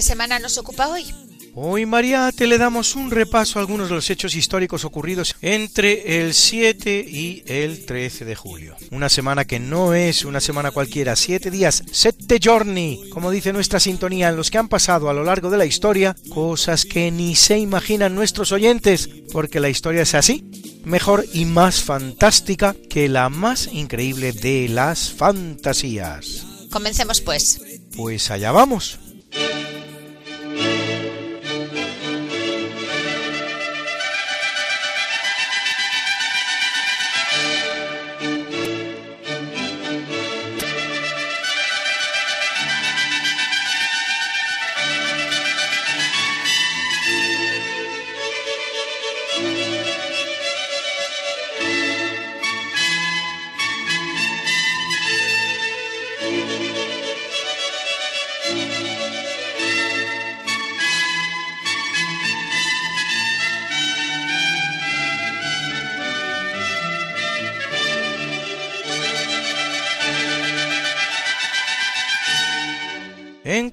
¿Qué semana nos ocupa hoy? Hoy, Mariate, le damos un repaso a algunos de los hechos históricos ocurridos entre el 7 y el 13 de julio. Una semana que no es una semana cualquiera, siete días, sette giorni, como dice nuestra sintonía, en los que han pasado a lo largo de la historia cosas que ni se imaginan nuestros oyentes, porque la historia es así, mejor y más fantástica que la más increíble de las fantasías. Comencemos pues. Pues allá vamos.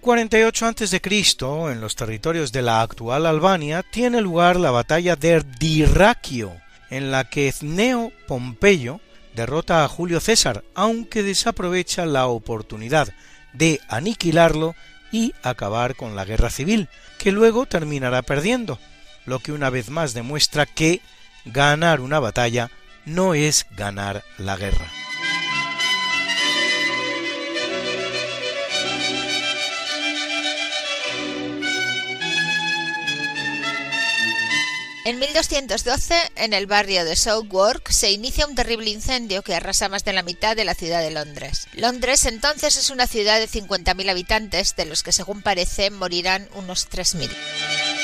48 a.C., en los territorios de la actual Albania, tiene lugar la batalla de Dyrraquio, en la que Cneo Pompeyo derrota a Julio César, aunque desaprovecha la oportunidad de aniquilarlo y acabar con la guerra civil, que luego terminará perdiendo, lo que una vez más demuestra que ganar una batalla no es ganar la guerra. En 1212, en el barrio de Southwark, se inicia un terrible incendio que arrasa más de la mitad de la ciudad de Londres. Londres entonces es una ciudad de 50.000 habitantes, de los que según parece morirán unos 3.000.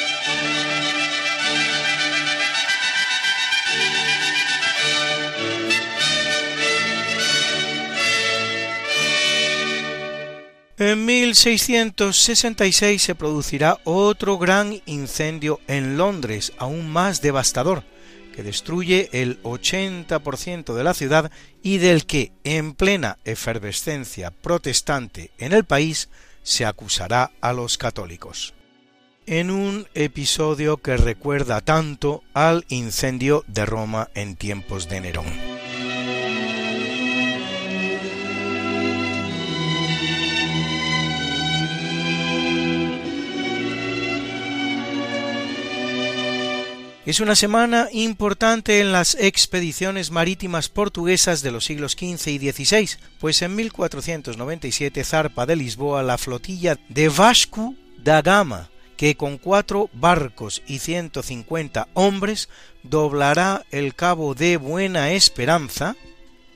En 1666 se producirá otro gran incendio en Londres, aún más devastador, que destruye el 80% de la ciudad y del que, en plena efervescencia protestante en el país, se acusará a los católicos. En un episodio que recuerda tanto al incendio de Roma en tiempos de Nerón. Es una semana importante en las expediciones marítimas portuguesas de los siglos XV y XVI, pues en 1497 zarpa de Lisboa la flotilla de Vasco da Gama, que con cuatro barcos y 150 hombres doblará el cabo de Buena Esperanza,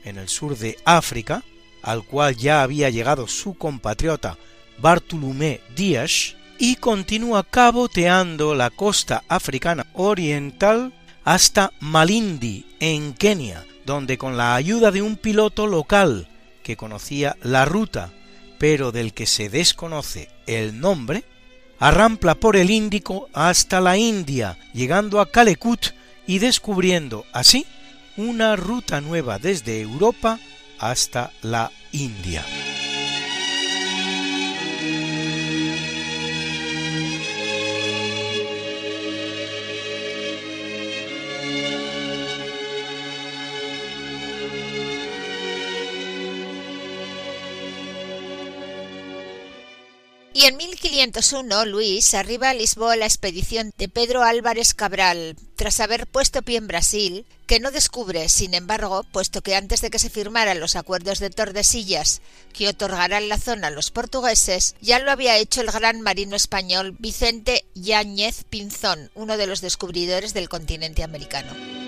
en el sur de África, al cual ya había llegado su compatriota Bartolomé Díaz, y continúa caboteando la costa africana oriental hasta Malindi, en Kenia, donde con la ayuda de un piloto local que conocía la ruta, pero del que se desconoce el nombre, arrampla por el Índico hasta la India, llegando a Calecut y descubriendo así una ruta nueva desde Europa hasta la India. Y en 1501, Luis arriba a Lisboa la expedición de Pedro Álvarez Cabral, tras haber puesto pie en Brasil, que no descubre, sin embargo, puesto que antes de que se firmaran los acuerdos de Tordesillas, que otorgarán la zona a los portugueses, ya lo había hecho el gran marino español Vicente Yáñez Pinzón, uno de los descubridores del continente americano.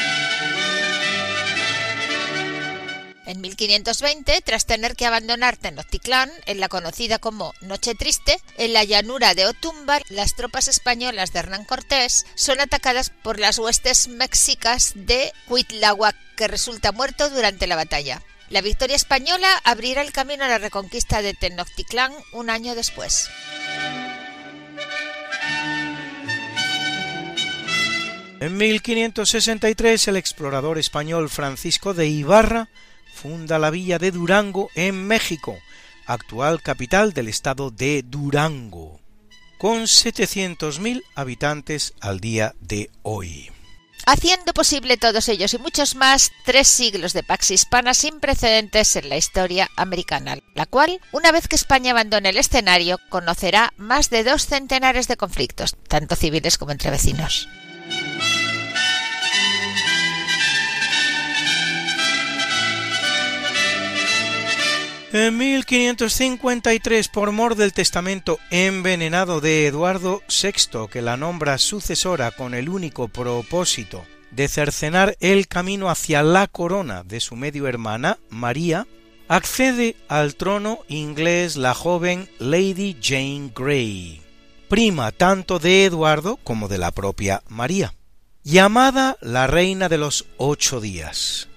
En 1520, tras tener que abandonar Tenochtitlán en la conocida como Noche Triste, en la llanura de Otumba, las tropas españolas de Hernán Cortés son atacadas por las huestes mexicas de Cuitláhuac, que resulta muerto durante la batalla. La victoria española abrirá el camino a la reconquista de Tenochtitlán un año después. En 1563 el explorador español Francisco de Ibarra funda la villa de Durango en México, actual capital del estado de Durango, con 700.000 habitantes al día de hoy. Haciendo posible todos ellos y muchos más tres siglos de Pax Hispana sin precedentes en la historia americana, la cual, una vez que España abandone el escenario, conocerá más de dos centenares de conflictos, tanto civiles como entre vecinos. En 1553, por mor del testamento envenenado de Eduardo VI, que la nombra sucesora con el único propósito de cercenar el camino hacia la corona de su medio hermana, María, accede al trono inglés la joven Lady Jane Grey, prima tanto de Eduardo como de la propia María, llamada la Reina de los Ocho Días.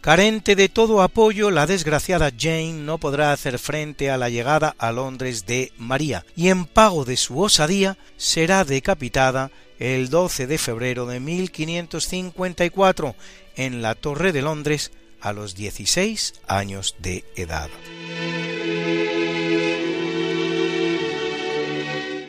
Carente de todo apoyo, la desgraciada Jane no podrá hacer frente a la llegada a Londres de María, y en pago de su osadía será decapitada el 12 de febrero de 1554 en la Torre de Londres a los 16 años de edad.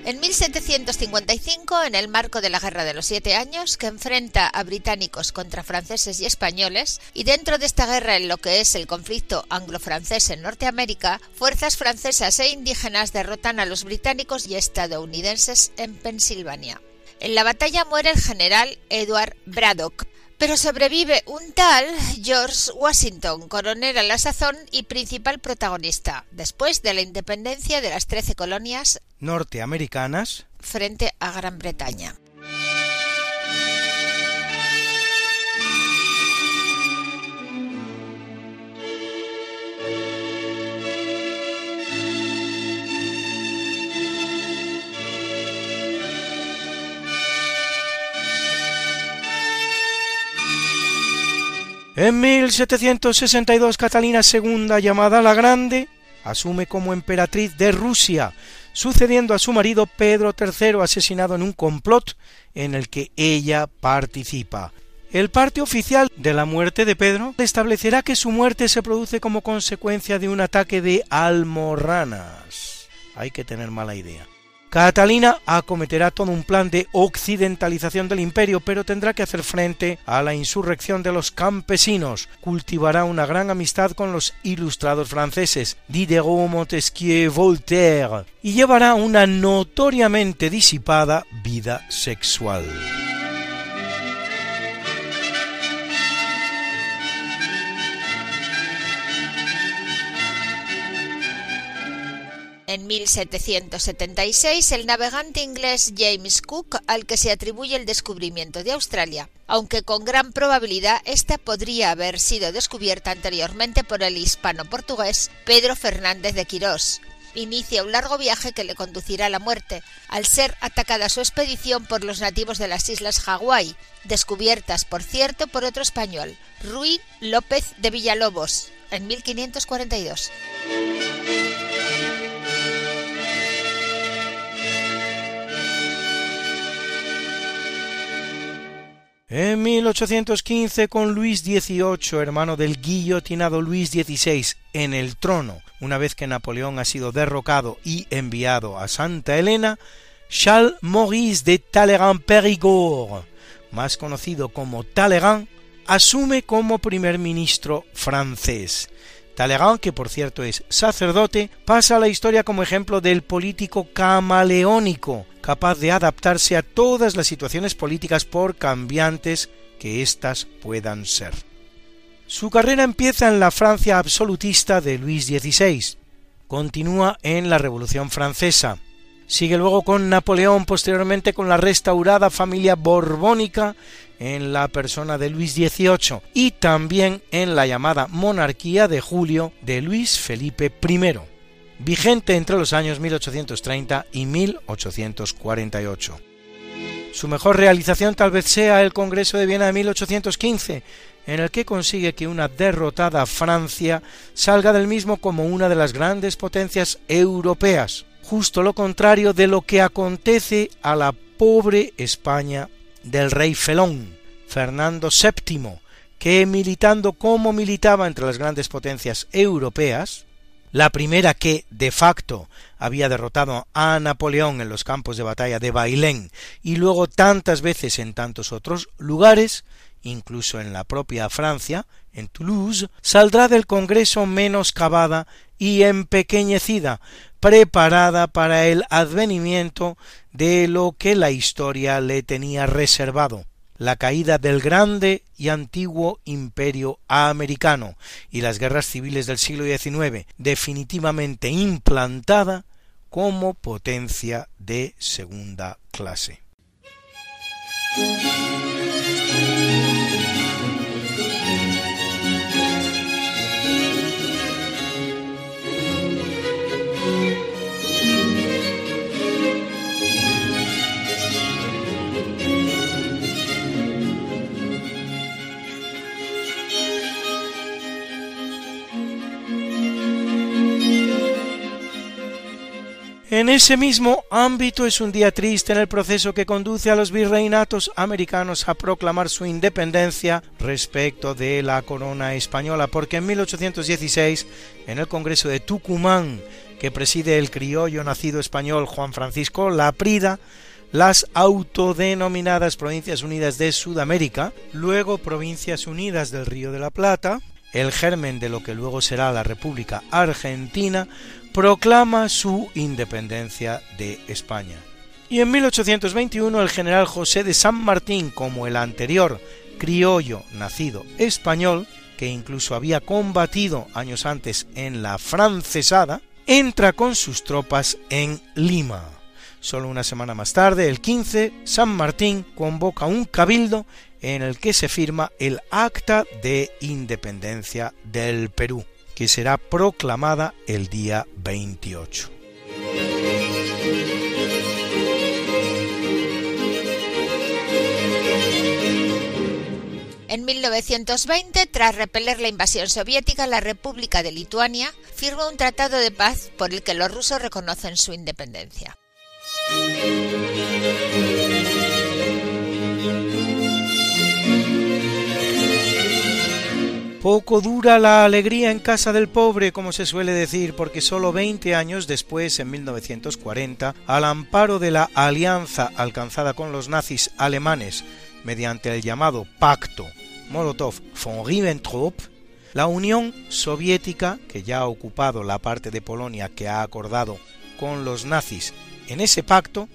En 1755, en el marco de la Guerra de los Siete Años, que enfrenta a británicos contra franceses y españoles, y dentro de esta guerra en lo que es el conflicto anglo-francés en Norteamérica, fuerzas francesas e indígenas derrotan a los británicos y estadounidenses en Pensilvania. En la batalla muere el general Edward Braddock, pero sobrevive un tal George Washington, coronel a la sazón y principal protagonista, después de la independencia de las trece colonias norteamericanas frente a Gran Bretaña. En 1762 Catalina II, llamada la Grande, asume como emperatriz de Rusia, sucediendo a su marido Pedro III asesinado en un complot en el que ella participa. El parte oficial de la muerte de Pedro establecerá que su muerte se produce como consecuencia de un ataque de almorranas. Hay que tener mala idea. Catalina acometerá todo un plan de occidentalización del imperio, pero tendrá que hacer frente a la insurrección de los campesinos. Cultivará una gran amistad con los ilustrados franceses Diderot, Montesquieu, Voltaire y llevará una notoriamente disipada vida sexual. En 1776, el navegante inglés James Cook, al que se atribuye el descubrimiento de Australia, aunque con gran probabilidad esta podría haber sido descubierta anteriormente por el hispano-portugués Pedro Fernández de Quirós, inicia un largo viaje que le conducirá a la muerte, al ser atacada su expedición por los nativos de las islas Hawái, descubiertas, por cierto, por otro español, Ruy López de Villalobos, en 1542. En 1815, con Luis XVIII, hermano del guillotinado Luis XVI, en el trono, una vez que Napoleón ha sido derrocado y enviado a Santa Elena, Charles Maurice de Talleyrand-Périgord, más conocido como Talleyrand, asume como primer ministro francés. Talleyrand, que por cierto es sacerdote, pasa a la historia como ejemplo del político camaleónico, capaz de adaptarse a todas las situaciones políticas por cambiantes que éstas puedan ser. Su carrera empieza en la Francia absolutista de Luis XVI, continúa en la Revolución Francesa, sigue luego con Napoleón, posteriormente con la restaurada familia borbónica en la persona de Luis XVIII y también en la llamada monarquía de Julio de Luis Felipe I vigente entre los años 1830 y 1848. Su mejor realización tal vez sea el Congreso de Viena de 1815, en el que consigue que una derrotada Francia salga del mismo como una de las grandes potencias europeas, justo lo contrario de lo que acontece a la pobre España del rey Felón, Fernando VII, que militando como militaba entre las grandes potencias europeas, la primera que, de facto, había derrotado a Napoleón en los campos de batalla de Bailén y luego tantas veces en tantos otros lugares, incluso en la propia Francia, en Toulouse, saldrá del Congreso menos cavada y empequeñecida, preparada para el advenimiento de lo que la historia le tenía reservado, la caída del grande y antiguo imperio americano y las guerras civiles del siglo XIX, definitivamente implantada como potencia de segunda clase. En ese mismo ámbito es un día triste en el proceso que conduce a los virreinatos americanos a proclamar su independencia respecto de la corona española, porque en 1816, en el Congreso de Tucumán, que preside el criollo nacido español Juan Francisco Laprida, las autodenominadas Provincias Unidas de Sudamérica, luego Provincias Unidas del Río de la Plata, el germen de lo que luego será la República Argentina, proclama su independencia de España. Y en 1821 el general José de San Martín, como el anterior criollo nacido español, que incluso había combatido años antes en la francesada, entra con sus tropas en Lima. Solo una semana más tarde, el 15, San Martín convoca un cabildo en el que se firma el Acta de Independencia del Perú que será proclamada el día 28. En 1920, tras repeler la invasión soviética, la República de Lituania firma un tratado de paz por el que los rusos reconocen su independencia. Poco dura la alegría en casa del pobre, como se suele decir, porque solo 20 años después, en 1940, al amparo de la alianza alcanzada con los nazis alemanes mediante el llamado Pacto Molotov-von Ribbentrop, la Unión Soviética, que ya ha ocupado la parte de Polonia que ha acordado con los nazis en ese pacto,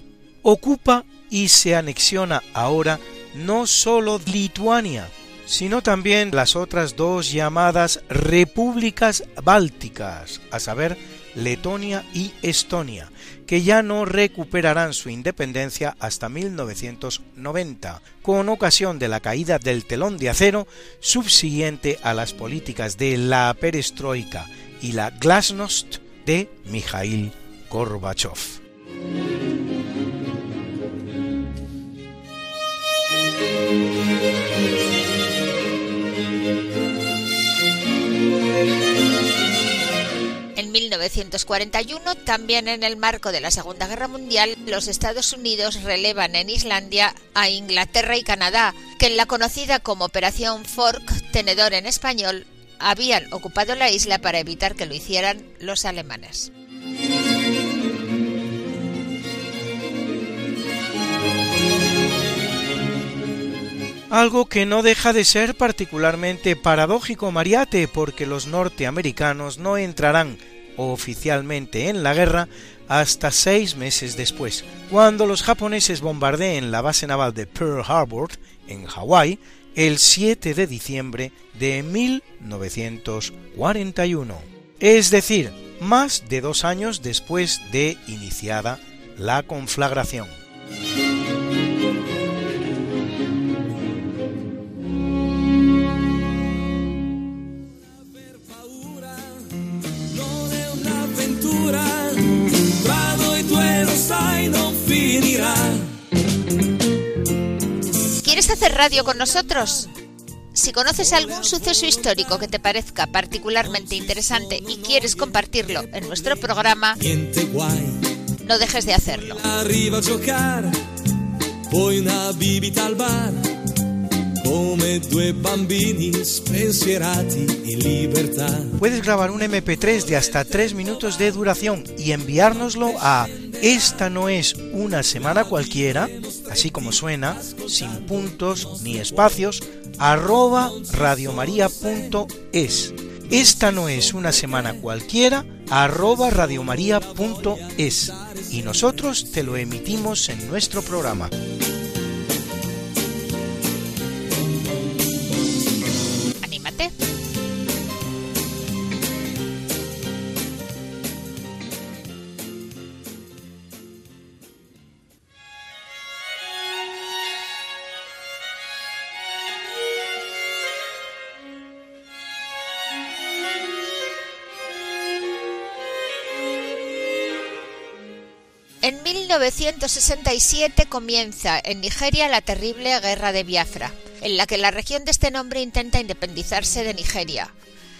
ocupa y se anexiona ahora no sólo Lituania, sino también las otras dos llamadas repúblicas bálticas, a saber, Letonia y Estonia, que ya no recuperarán su independencia hasta 1990, con ocasión de la caída del telón de acero subsiguiente a las políticas de la perestroika y la glasnost de Mikhail Gorbachev. 1941, también en el marco de la Segunda Guerra Mundial, los Estados Unidos relevan en Islandia a Inglaterra y Canadá, que en la conocida como Operación Fork, tenedor en español, habían ocupado la isla para evitar que lo hicieran los alemanes. Algo que no deja de ser particularmente paradójico, Mariate, porque los norteamericanos no entrarán oficialmente en la guerra hasta seis meses después, cuando los japoneses bombardeen la base naval de Pearl Harbor, en Hawái, el 7 de diciembre de 1941. Es decir, más de dos años después de iniciada la conflagración. ¿Quieres hacer radio con nosotros? Si conoces algún suceso histórico que te parezca particularmente interesante y quieres compartirlo en nuestro programa, no dejes de hacerlo. Puedes grabar un MP3 de hasta 3 minutos de duración y enviárnoslo a esta no es una semana cualquiera, así como suena, sin puntos ni espacios, arroba radiomaria.es. Esta no es una semana cualquiera, arroba radiomaria.es. Y nosotros te lo emitimos en nuestro programa. 1967 comienza en Nigeria la terrible Guerra de Biafra, en la que la región de este nombre intenta independizarse de Nigeria,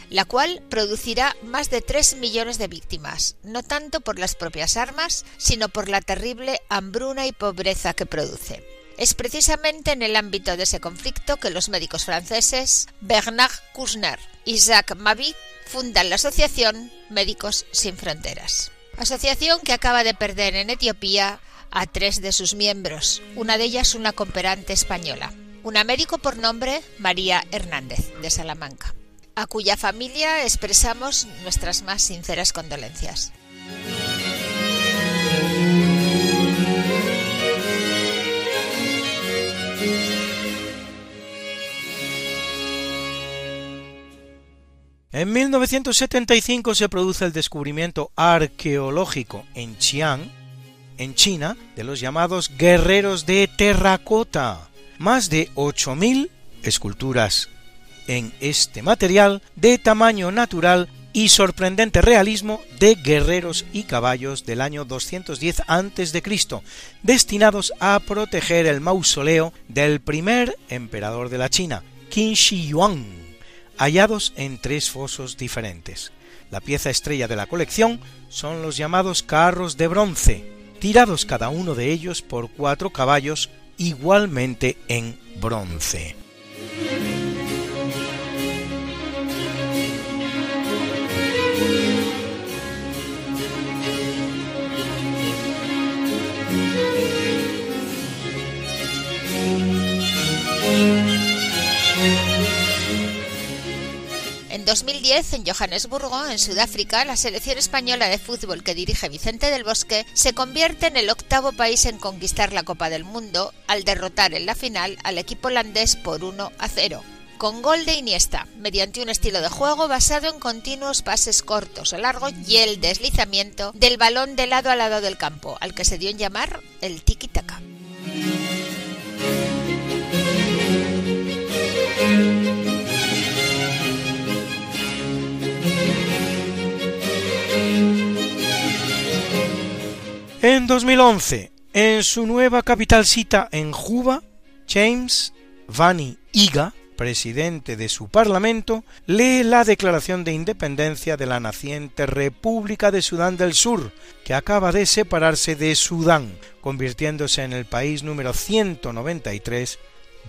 la cual producirá más de 3 millones de víctimas, no tanto por las propias armas, sino por la terrible hambruna y pobreza que produce. Es precisamente en el ámbito de ese conflicto que los médicos franceses Bernard Kouchner y Jacques Mabi fundan la asociación Médicos Sin Fronteras asociación que acaba de perder en Etiopía a tres de sus miembros, una de ellas una cooperante española, una médico por nombre María Hernández de Salamanca, a cuya familia expresamos nuestras más sinceras condolencias. En 1975 se produce el descubrimiento arqueológico en Xi'an, en China, de los llamados guerreros de terracota. Más de 8.000 esculturas en este material de tamaño natural y sorprendente realismo de guerreros y caballos del año 210 a.C., destinados a proteger el mausoleo del primer emperador de la China, Qin Shi Huang hallados en tres fosos diferentes. La pieza estrella de la colección son los llamados carros de bronce, tirados cada uno de ellos por cuatro caballos igualmente en bronce. 2010, en Johannesburgo, en Sudáfrica, la selección española de fútbol que dirige Vicente del Bosque se convierte en el octavo país en conquistar la Copa del Mundo al derrotar en la final al equipo holandés por 1 a 0 con gol de Iniesta, mediante un estilo de juego basado en continuos pases cortos o largos y el deslizamiento del balón de lado a lado del campo, al que se dio en llamar el tiki-taka. En 2011, en su nueva capital cita en Juba, James Vani Iga presidente de su parlamento, lee la declaración de independencia de la naciente República de Sudán del Sur, que acaba de separarse de Sudán, convirtiéndose en el país número 193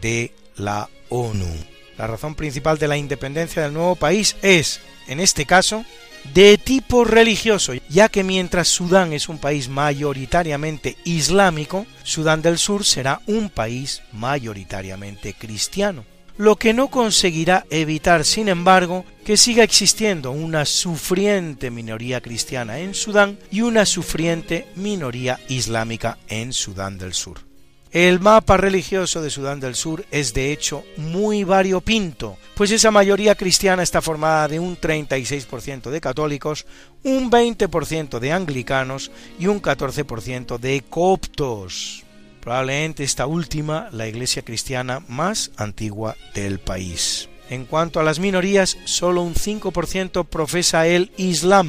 de la ONU. La razón principal de la independencia del nuevo país es, en este caso, de tipo religioso, ya que mientras Sudán es un país mayoritariamente islámico, Sudán del Sur será un país mayoritariamente cristiano, lo que no conseguirá evitar, sin embargo, que siga existiendo una sufriente minoría cristiana en Sudán y una sufriente minoría islámica en Sudán del Sur. El mapa religioso de Sudán del Sur es de hecho muy variopinto, pues esa mayoría cristiana está formada de un 36% de católicos, un 20% de anglicanos y un 14% de coptos. Probablemente esta última la iglesia cristiana más antigua del país. En cuanto a las minorías, solo un 5% profesa el Islam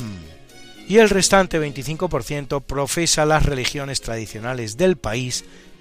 y el restante 25% profesa las religiones tradicionales del país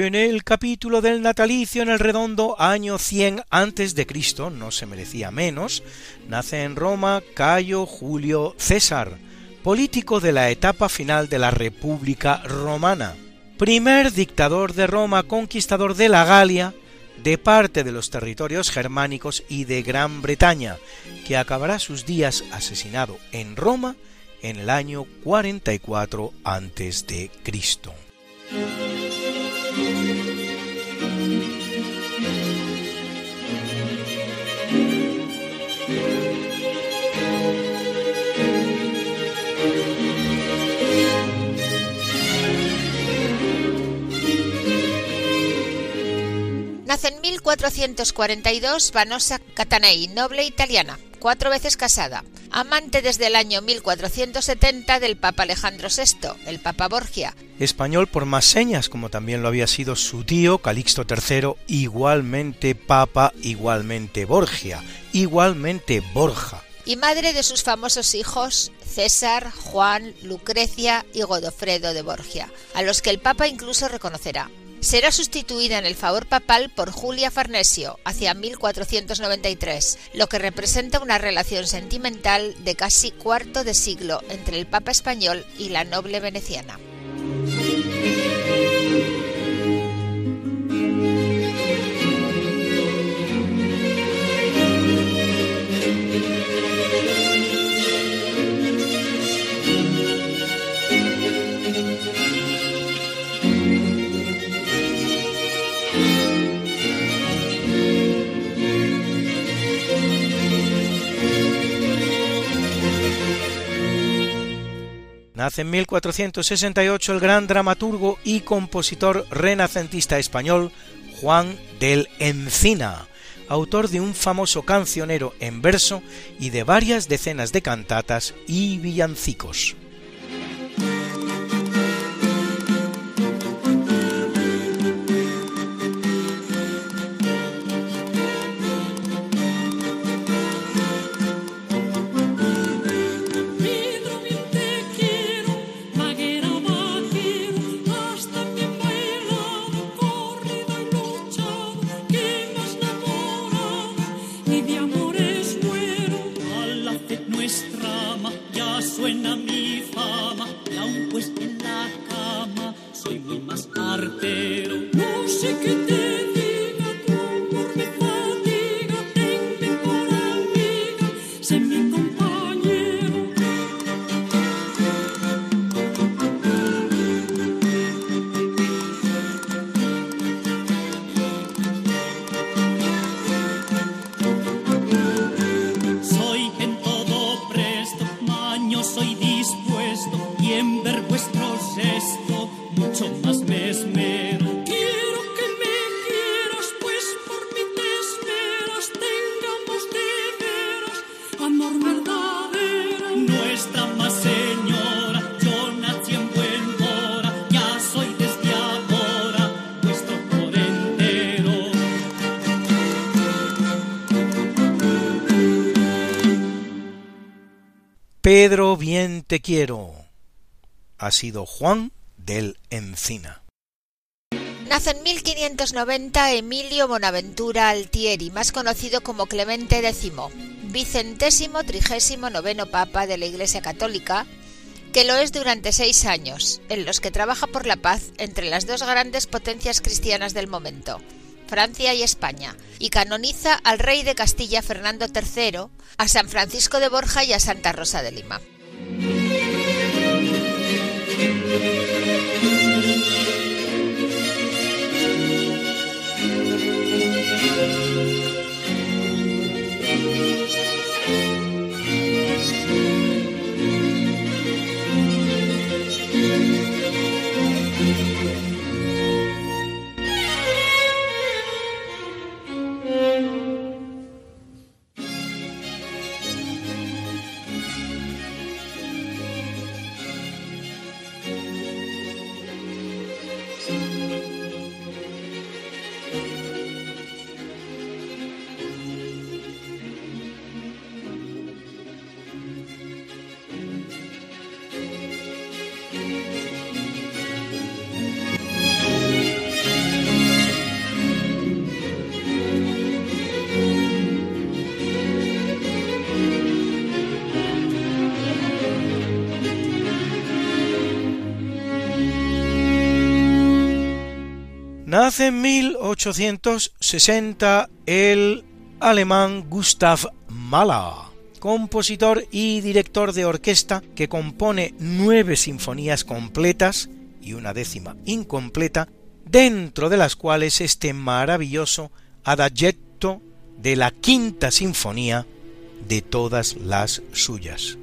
En el capítulo del natalicio en el redondo año 100 antes de Cristo, no se merecía menos, nace en Roma Cayo Julio César, político de la etapa final de la República Romana, primer dictador de Roma, conquistador de la Galia, de parte de los territorios germánicos y de Gran Bretaña, que acabará sus días asesinado en Roma en el año 44 antes de Cristo. Nace en 1442 Vanosa Catanei, noble italiana, cuatro veces casada, amante desde el año 1470 del Papa Alejandro VI, el Papa Borgia. Español por más señas, como también lo había sido su tío Calixto III, igualmente Papa, igualmente Borgia, igualmente Borja. Y madre de sus famosos hijos César, Juan, Lucrecia y Godofredo de Borgia, a los que el Papa incluso reconocerá será sustituida en el favor papal por Julia Farnesio hacia 1493, lo que representa una relación sentimental de casi cuarto de siglo entre el Papa español y la noble veneciana. Nace en 1468 el gran dramaturgo y compositor renacentista español Juan del Encina, autor de un famoso cancionero en verso y de varias decenas de cantatas y villancicos. Pedro, bien te quiero. Ha sido Juan del Encina. Nace en 1590 Emilio Bonaventura Altieri, más conocido como Clemente X, vicentésimo trigésimo noveno papa de la Iglesia Católica, que lo es durante seis años, en los que trabaja por la paz entre las dos grandes potencias cristianas del momento, Francia y España, y canoniza al rey de Castilla Fernando III, a San Francisco de Borja y a Santa Rosa de Lima. Nace en 1860 el alemán Gustav Mahler, compositor y director de orquesta que compone nueve sinfonías completas y una décima incompleta, dentro de las cuales este maravilloso adagietto de la quinta sinfonía de todas las suyas.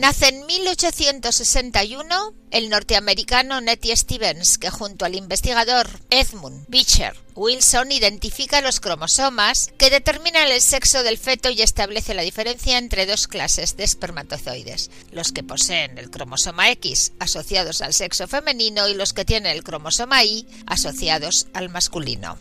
Nace en 1861 el norteamericano Nettie Stevens, que junto al investigador Edmund Beecher Wilson identifica los cromosomas que determinan el sexo del feto y establece la diferencia entre dos clases de espermatozoides, los que poseen el cromosoma X asociados al sexo femenino y los que tienen el cromosoma Y asociados al masculino.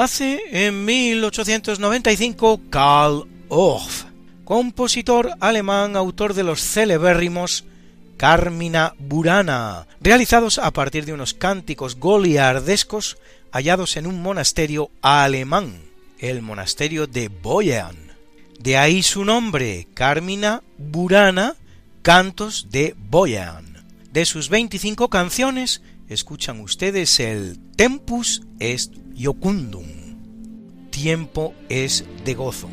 Nace en 1895 Karl Orff, compositor alemán, autor de los celebérrimos Carmina Burana, realizados a partir de unos cánticos goliardescos hallados en un monasterio alemán, el monasterio de Boyan. De ahí su nombre, Carmina Burana, Cantos de Boyan. De sus 25 canciones, escuchan ustedes el Tempus est Iocundum. Tiempo es de gozo.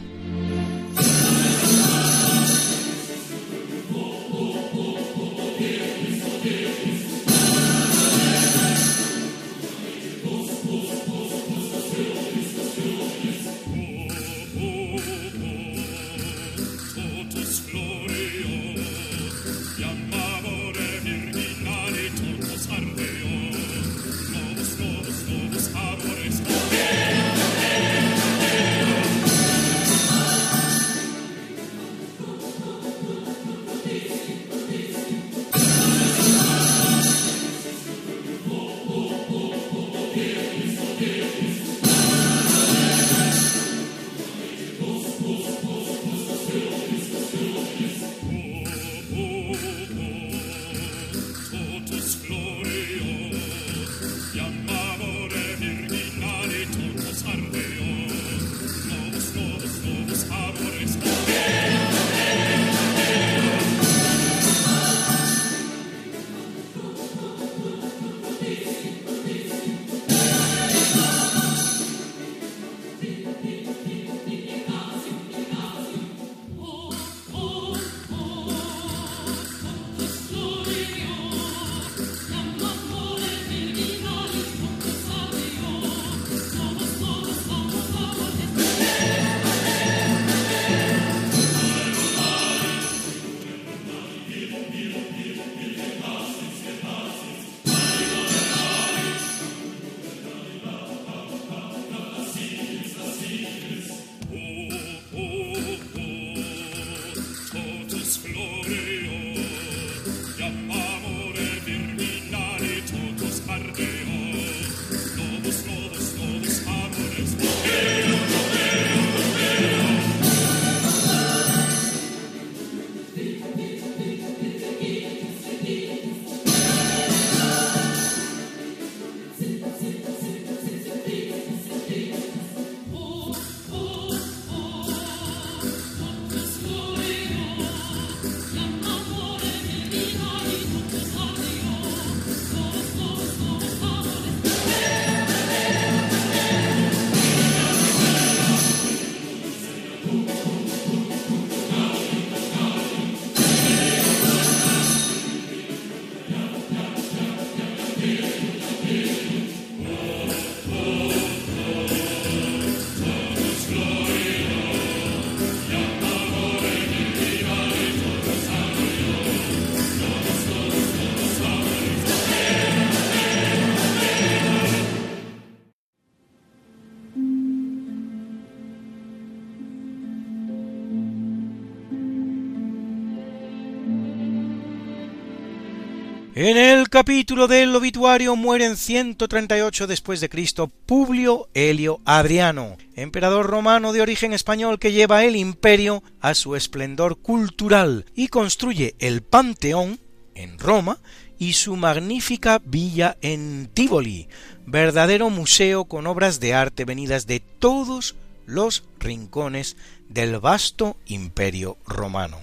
En el capítulo del obituario mueren 138 después de Cristo Publio Helio Adriano, emperador romano de origen español que lleva el imperio a su esplendor cultural y construye el Panteón en Roma y su magnífica villa en Tivoli, verdadero museo con obras de arte venidas de todos los rincones del vasto imperio romano.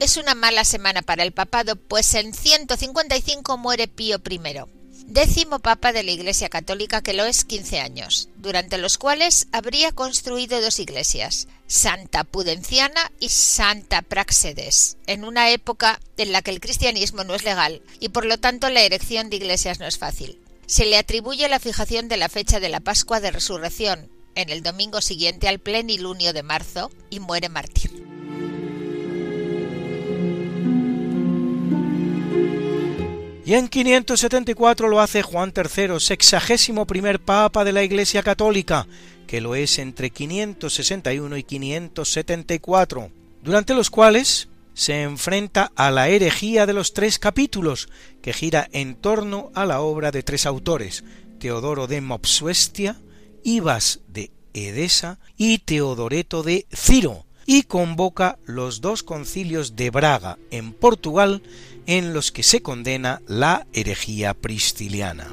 Es una mala semana para el papado, pues en 155 muere Pío I, décimo papa de la Iglesia Católica que lo es 15 años, durante los cuales habría construido dos iglesias, Santa Pudenciana y Santa Praxedes, en una época en la que el cristianismo no es legal y por lo tanto la erección de iglesias no es fácil. Se le atribuye la fijación de la fecha de la Pascua de Resurrección, en el domingo siguiente al plenilunio de marzo, y muere mártir. Y en 574 lo hace Juan III, sexagésimo primer papa de la Iglesia Católica, que lo es entre 561 y 574, durante los cuales se enfrenta a la herejía de los tres capítulos, que gira en torno a la obra de tres autores, Teodoro de Mopsuestia, Ibas de Edesa y Teodoreto de Ciro, y convoca los dos concilios de Braga en Portugal en los que se condena la herejía prisciliana.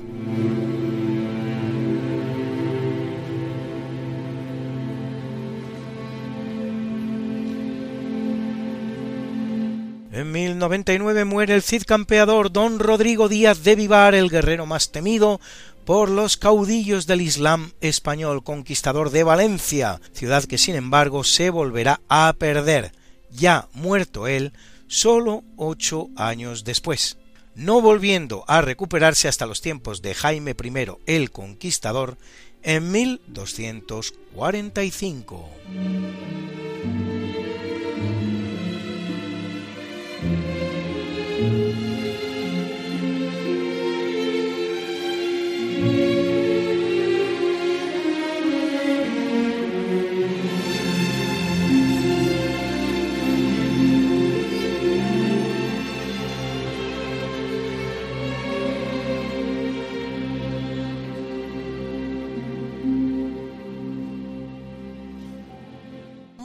En 1099 muere el Cid campeador don Rodrigo Díaz de Vivar, el guerrero más temido por los caudillos del Islam español, conquistador de Valencia, ciudad que sin embargo se volverá a perder. Ya muerto él, solo ocho años después, no volviendo a recuperarse hasta los tiempos de Jaime I el Conquistador en 1245.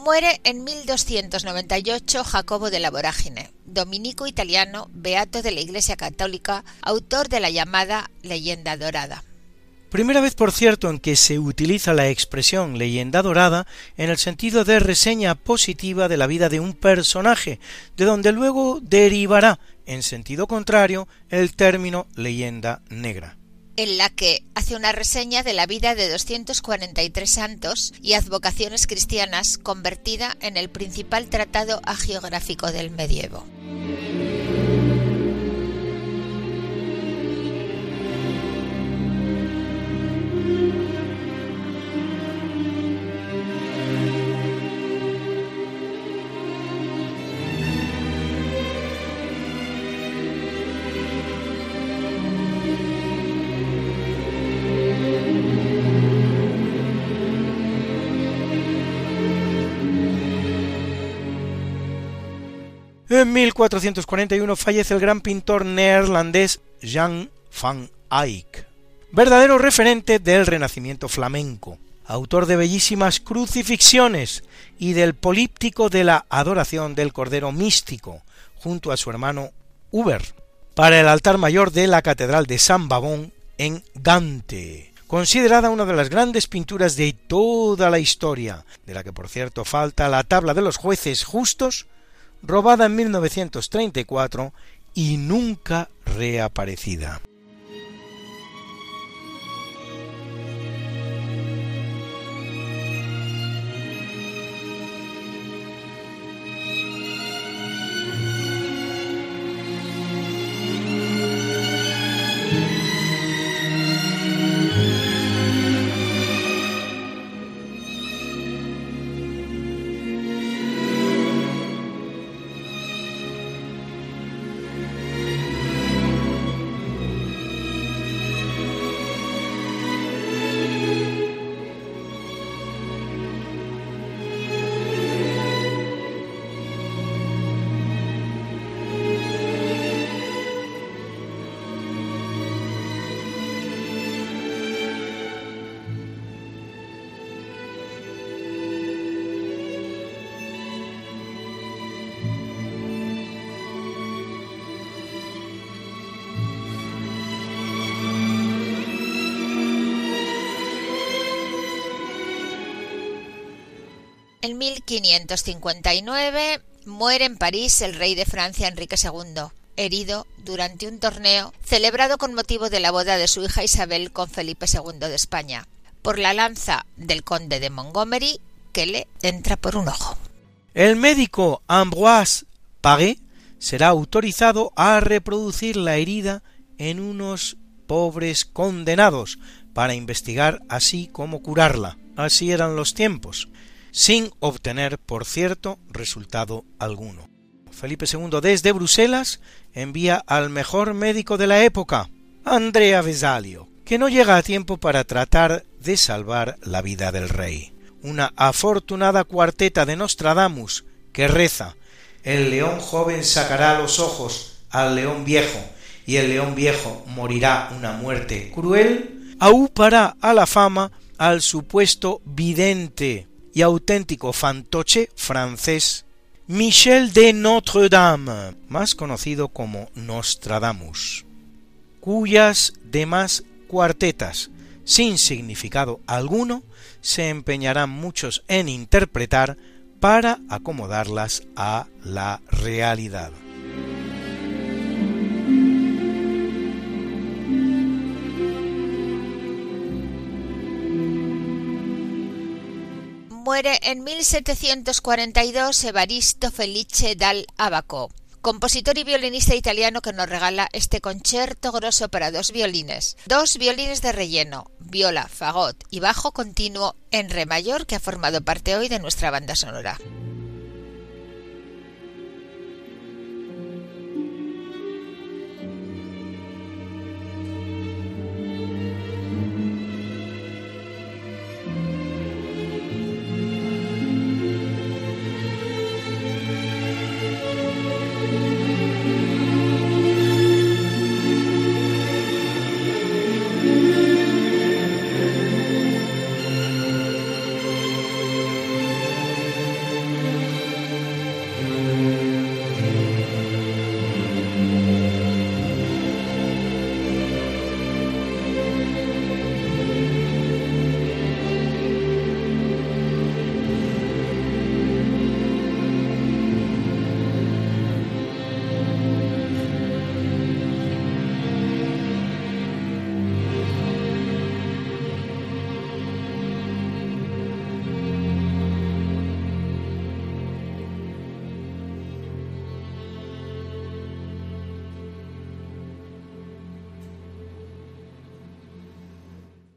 Muere en 1298 Jacobo de la Vorágine, dominico italiano, beato de la Iglesia Católica, autor de la llamada Leyenda Dorada. Primera vez, por cierto, en que se utiliza la expresión leyenda dorada en el sentido de reseña positiva de la vida de un personaje, de donde luego derivará, en sentido contrario, el término leyenda negra en la que hace una reseña de la vida de 243 santos y advocaciones cristianas convertida en el principal tratado agiográfico del medievo. En 1441 fallece el gran pintor neerlandés Jan van Eyck, verdadero referente del renacimiento flamenco, autor de bellísimas crucifixiones y del políptico de la adoración del Cordero Místico, junto a su hermano Uber, para el altar mayor de la Catedral de San Babón en Gante, considerada una de las grandes pinturas de toda la historia, de la que por cierto falta la tabla de los jueces justos robada en 1934 y nunca reaparecida. En 1559 muere en París el rey de Francia Enrique II, herido durante un torneo celebrado con motivo de la boda de su hija Isabel con Felipe II de España, por la lanza del conde de Montgomery que le entra por un ojo. El médico Ambroise Paré será autorizado a reproducir la herida en unos pobres condenados para investigar así cómo curarla. Así eran los tiempos sin obtener, por cierto, resultado alguno. Felipe II desde Bruselas envía al mejor médico de la época, Andrea Vesalio, que no llega a tiempo para tratar de salvar la vida del rey. Una afortunada cuarteta de Nostradamus que reza El león joven sacará los ojos al león viejo, y el león viejo morirá una muerte cruel, aupará a la fama al supuesto vidente y auténtico fantoche francés Michel de Notre-Dame, más conocido como Nostradamus, cuyas demás cuartetas, sin significado alguno, se empeñarán muchos en interpretar para acomodarlas a la realidad. Muere en 1742 Evaristo Felice dal Abaco, compositor y violinista italiano que nos regala este concierto grosso para dos violines, dos violines de relleno, viola, fagot y bajo continuo en re mayor que ha formado parte hoy de nuestra banda sonora.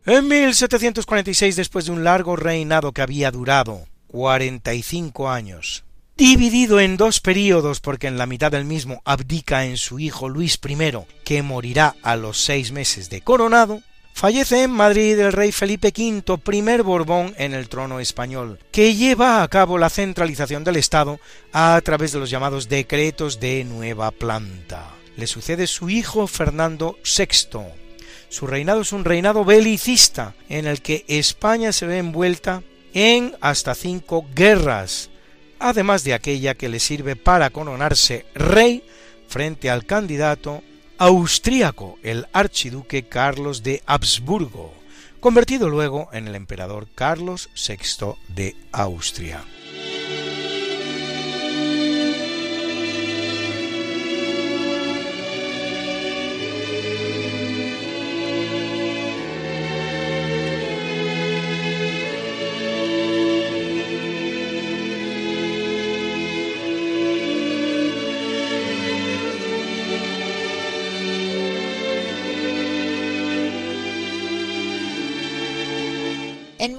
En 1746, después de un largo reinado que había durado cuarenta y cinco años, dividido en dos períodos porque en la mitad del mismo abdica en su hijo Luis I, que morirá a los seis meses de coronado, fallece en Madrid el rey Felipe V, primer Borbón en el trono español, que lleva a cabo la centralización del Estado a través de los llamados decretos de nueva planta. Le sucede su hijo Fernando VI, su reinado es un reinado belicista en el que España se ve envuelta en hasta cinco guerras, además de aquella que le sirve para coronarse rey frente al candidato austríaco, el archiduque Carlos de Habsburgo, convertido luego en el emperador Carlos VI de Austria.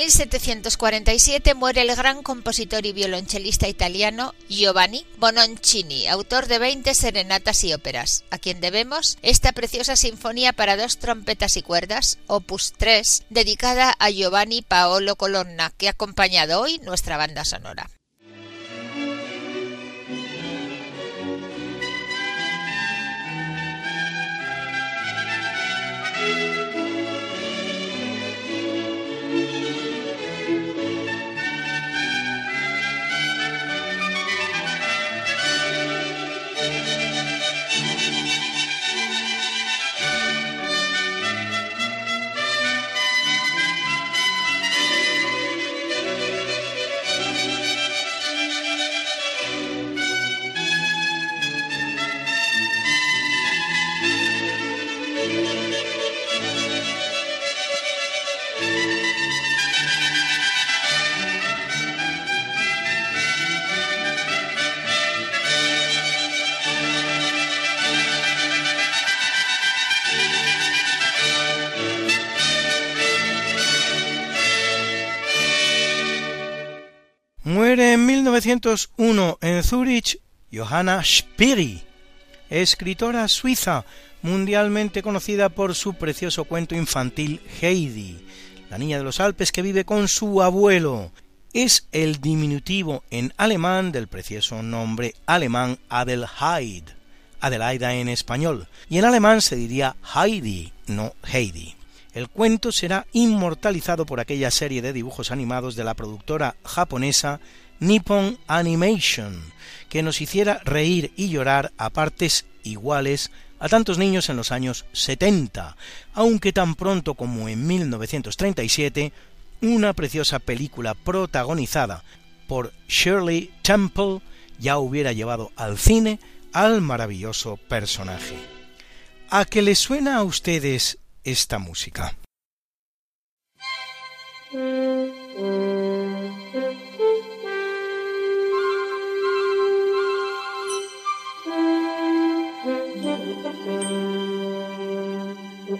1747 muere el gran compositor y violonchelista italiano Giovanni Bononcini, autor de 20 serenatas y óperas, a quien debemos esta preciosa sinfonía para dos trompetas y cuerdas, opus 3, dedicada a Giovanni Paolo Colonna, que ha acompañado hoy nuestra banda sonora. 1901 en Zúrich Johanna Spiri, escritora suiza mundialmente conocida por su precioso cuento infantil Heidi, la niña de los Alpes que vive con su abuelo. Es el diminutivo en alemán del precioso nombre alemán Adelheid, Adelaida en español, y en alemán se diría Heidi, no Heidi. El cuento será inmortalizado por aquella serie de dibujos animados de la productora japonesa Nippon Animation, que nos hiciera reír y llorar a partes iguales a tantos niños en los años 70, aunque tan pronto como en 1937, una preciosa película protagonizada por Shirley Temple ya hubiera llevado al cine al maravilloso personaje. ¿A qué les suena a ustedes esta música?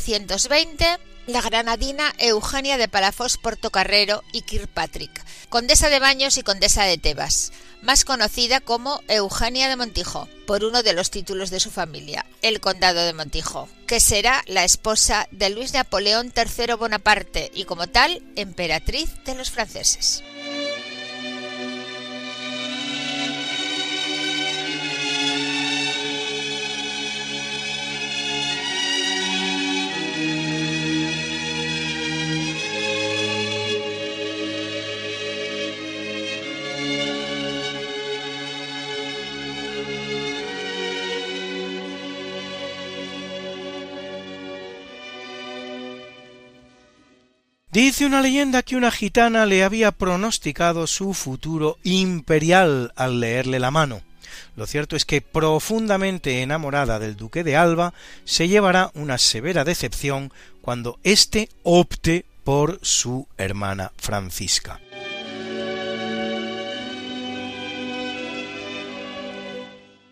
1920 la granadina Eugenia de Palafós Portocarrero y Kirkpatrick, condesa de Baños y condesa de Tebas, más conocida como Eugenia de Montijo, por uno de los títulos de su familia, el condado de Montijo, que será la esposa de Luis Napoleón III Bonaparte y como tal, emperatriz de los franceses. Dice una leyenda que una gitana le había pronosticado su futuro imperial al leerle la mano. Lo cierto es que profundamente enamorada del duque de Alba, se llevará una severa decepción cuando éste opte por su hermana Francisca.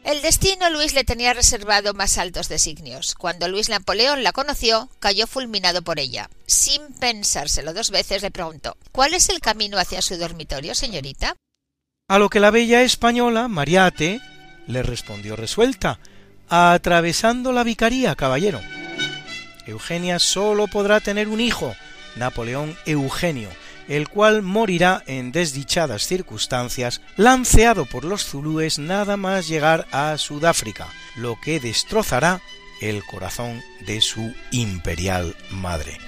El destino Luis le tenía reservado más altos designios. Cuando Luis Napoleón la conoció, cayó fulminado por ella. Sin pensárselo dos veces, le preguntó ¿Cuál es el camino hacia su dormitorio, señorita? A lo que la bella española, Mariate, le respondió resuelta atravesando la vicaría, caballero. Eugenia sólo podrá tener un hijo, Napoleón Eugenio, el cual morirá en desdichadas circunstancias, lanceado por los zulúes nada más llegar a Sudáfrica, lo que destrozará el corazón de su imperial madre.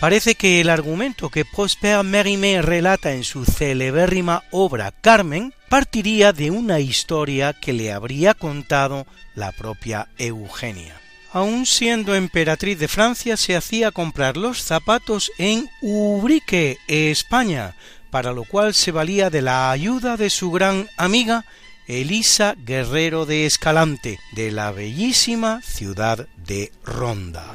Parece que el argumento que Prosper Mérimée relata en su celebérrima obra Carmen partiría de una historia que le habría contado la propia Eugenia. Aun siendo emperatriz de Francia, se hacía comprar los zapatos en Ubrique, España, para lo cual se valía de la ayuda de su gran amiga Elisa Guerrero de Escalante, de la bellísima ciudad de Ronda.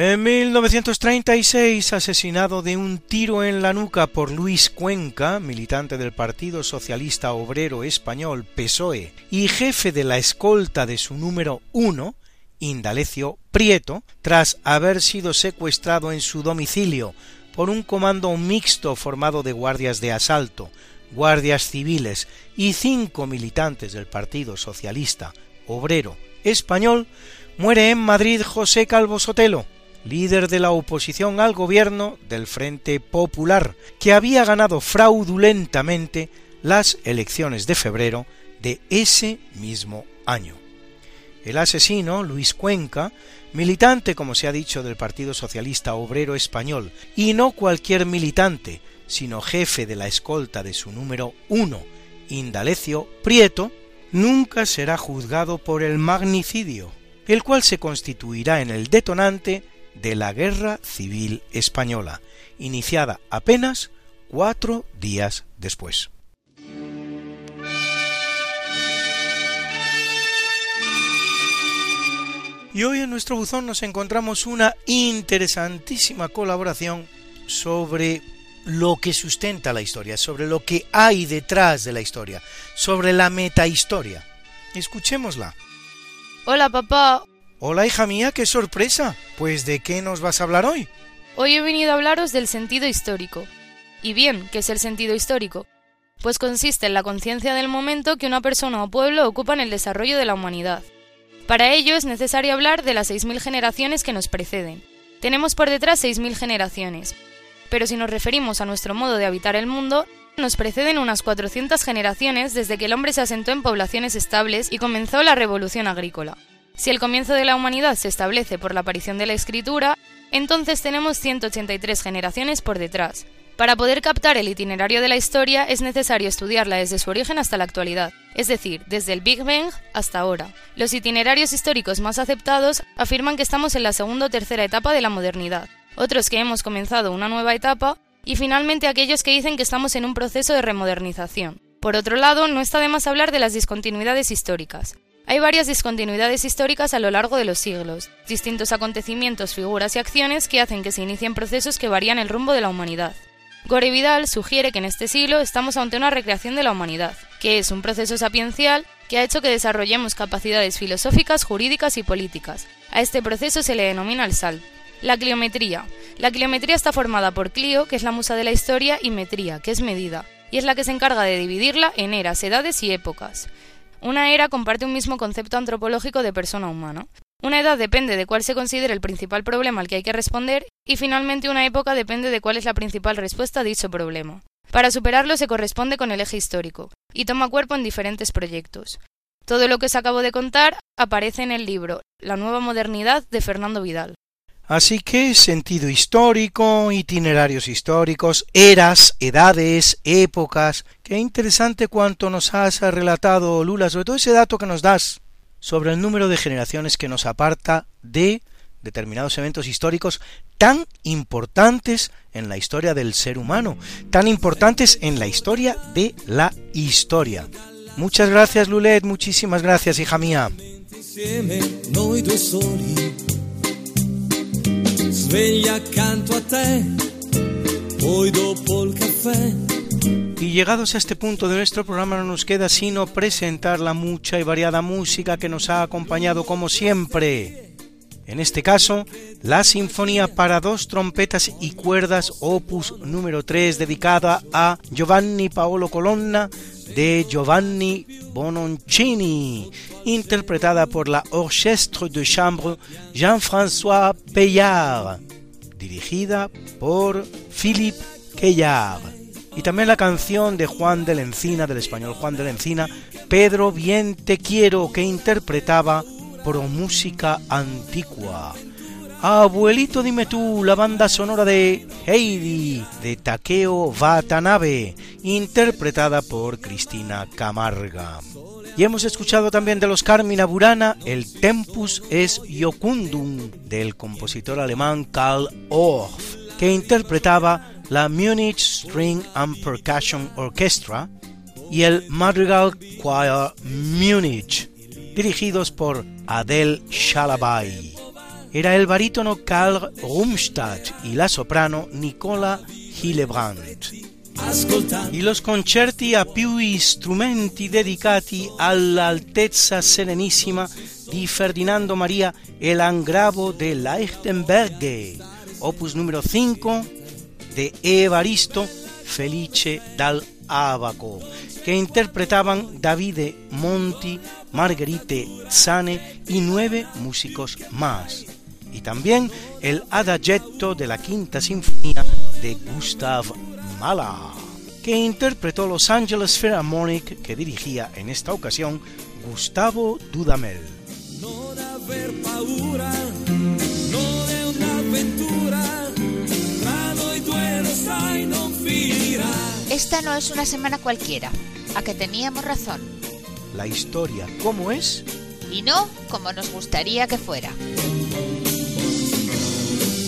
En 1936, asesinado de un tiro en la nuca por Luis Cuenca, militante del Partido Socialista Obrero Español PSOE y jefe de la escolta de su número uno, Indalecio Prieto, tras haber sido secuestrado en su domicilio por un comando mixto formado de guardias de asalto, guardias civiles y cinco militantes del Partido Socialista Obrero Español, muere en Madrid José Calvo Sotelo, líder de la oposición al gobierno del Frente Popular, que había ganado fraudulentamente las elecciones de febrero de ese mismo año. El asesino, Luis Cuenca, militante, como se ha dicho, del Partido Socialista Obrero Español, y no cualquier militante, sino jefe de la escolta de su número uno, Indalecio Prieto, nunca será juzgado por el magnicidio, el cual se constituirá en el detonante de la Guerra Civil Española, iniciada apenas cuatro días después. Y hoy en nuestro buzón nos encontramos una interesantísima colaboración sobre lo que sustenta la historia, sobre lo que hay detrás de la historia, sobre la metahistoria. Escuchémosla. Hola papá, Hola hija mía, qué sorpresa. Pues ¿de qué nos vas a hablar hoy? hoy he venido a hablaros del sentido histórico. Y bien, ¿qué es el sentido histórico? Pues consiste en la conciencia del momento que una persona o pueblo ocupa en el desarrollo de la humanidad. Para ello es necesario hablar de las 6.000 generaciones que nos preceden. Tenemos por detrás 6.000 generaciones. Pero si nos referimos a nuestro modo de habitar el mundo, nos preceden unas 400 generaciones desde que el hombre se asentó en poblaciones estables y comenzó la revolución agrícola. Si el comienzo de la humanidad se establece por la aparición de la escritura, entonces tenemos 183 generaciones por detrás. Para poder captar el itinerario de la historia es necesario estudiarla desde su origen hasta la actualidad, es decir, desde el Big Bang hasta ahora. Los itinerarios históricos más aceptados afirman que estamos en la segunda o tercera etapa de la modernidad, otros que hemos comenzado una nueva etapa y finalmente aquellos que dicen que estamos en un proceso de remodernización. Por otro lado, no está de más hablar de las discontinuidades históricas. Hay varias discontinuidades históricas a lo largo de los siglos, distintos acontecimientos, figuras y acciones que hacen que se inicien procesos que varían el rumbo de la humanidad. Gore Vidal sugiere que en este siglo estamos ante una recreación de la humanidad, que es un proceso sapiencial que ha hecho que desarrollemos capacidades filosóficas, jurídicas y políticas. A este proceso se le denomina el sal. La cliometría. La cliometría está formada por Clio, que es la musa de la historia, y metría, que es medida, y es la que se encarga de dividirla en eras, edades y épocas. Una era comparte un mismo concepto antropológico de persona humana. Una edad depende de cuál se considere el principal problema al que hay que responder y finalmente una época depende de cuál es la principal respuesta a dicho problema. Para superarlo se corresponde con el eje histórico y toma cuerpo en diferentes proyectos. Todo lo que os acabo de contar aparece en el libro La nueva modernidad de Fernando Vidal. Así que sentido histórico, itinerarios históricos, eras, edades, épocas. Qué interesante cuanto nos has relatado, Lula, sobre todo ese dato que nos das sobre el número de generaciones que nos aparta de determinados eventos históricos tan importantes en la historia del ser humano, tan importantes en la historia de la historia. Muchas gracias Lulet, muchísimas gracias hija mía. Y llegados a este punto de nuestro programa no nos queda sino presentar la mucha y variada música que nos ha acompañado como siempre. En este caso, la Sinfonía para dos trompetas y cuerdas opus número 3 dedicada a Giovanni Paolo Colonna de Giovanni Bononcini, interpretada por la Orchestre de Chambre Jean-François Payard, dirigida por Philippe Quellard. Y también la canción de Juan de la Encina, del español Juan de la Encina, Pedro Bien Te Quiero, que interpretaba Pro Música Antigua. Abuelito dime tú, la banda sonora de Heidi de Takeo Watanabe, interpretada por Cristina Camarga. Y hemos escuchado también de los Carmina Burana el Tempus es Jocundum del compositor alemán Karl Orff, que interpretaba la Munich String and Percussion Orchestra y el Madrigal Choir Munich, dirigidos por Adel Shalabai era el barítono Karl Rumstadt y la soprano Nicola Hillebrandt. Y los concerti a più strumenti dedicati all'altezza serenissima di Ferdinando Maria e l'Angravo de Leichtenberg, opus número 5 de Evaristo Felice dal Abaco, que interpretaban Davide Monti, Margherite Zane y nueve músicos más y también el Adagetto de la Quinta Sinfonía de Gustav Mahler, que interpretó Los Angeles Philharmonic que dirigía en esta ocasión Gustavo Dudamel. Esta no es una semana cualquiera, a que teníamos razón. La historia, ¿cómo es? Y no como nos gustaría que fuera.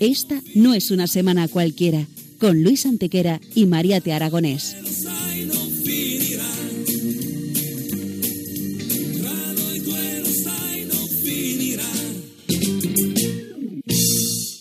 esta no es una semana cualquiera, con Luis Antequera y Mariate Aragonés.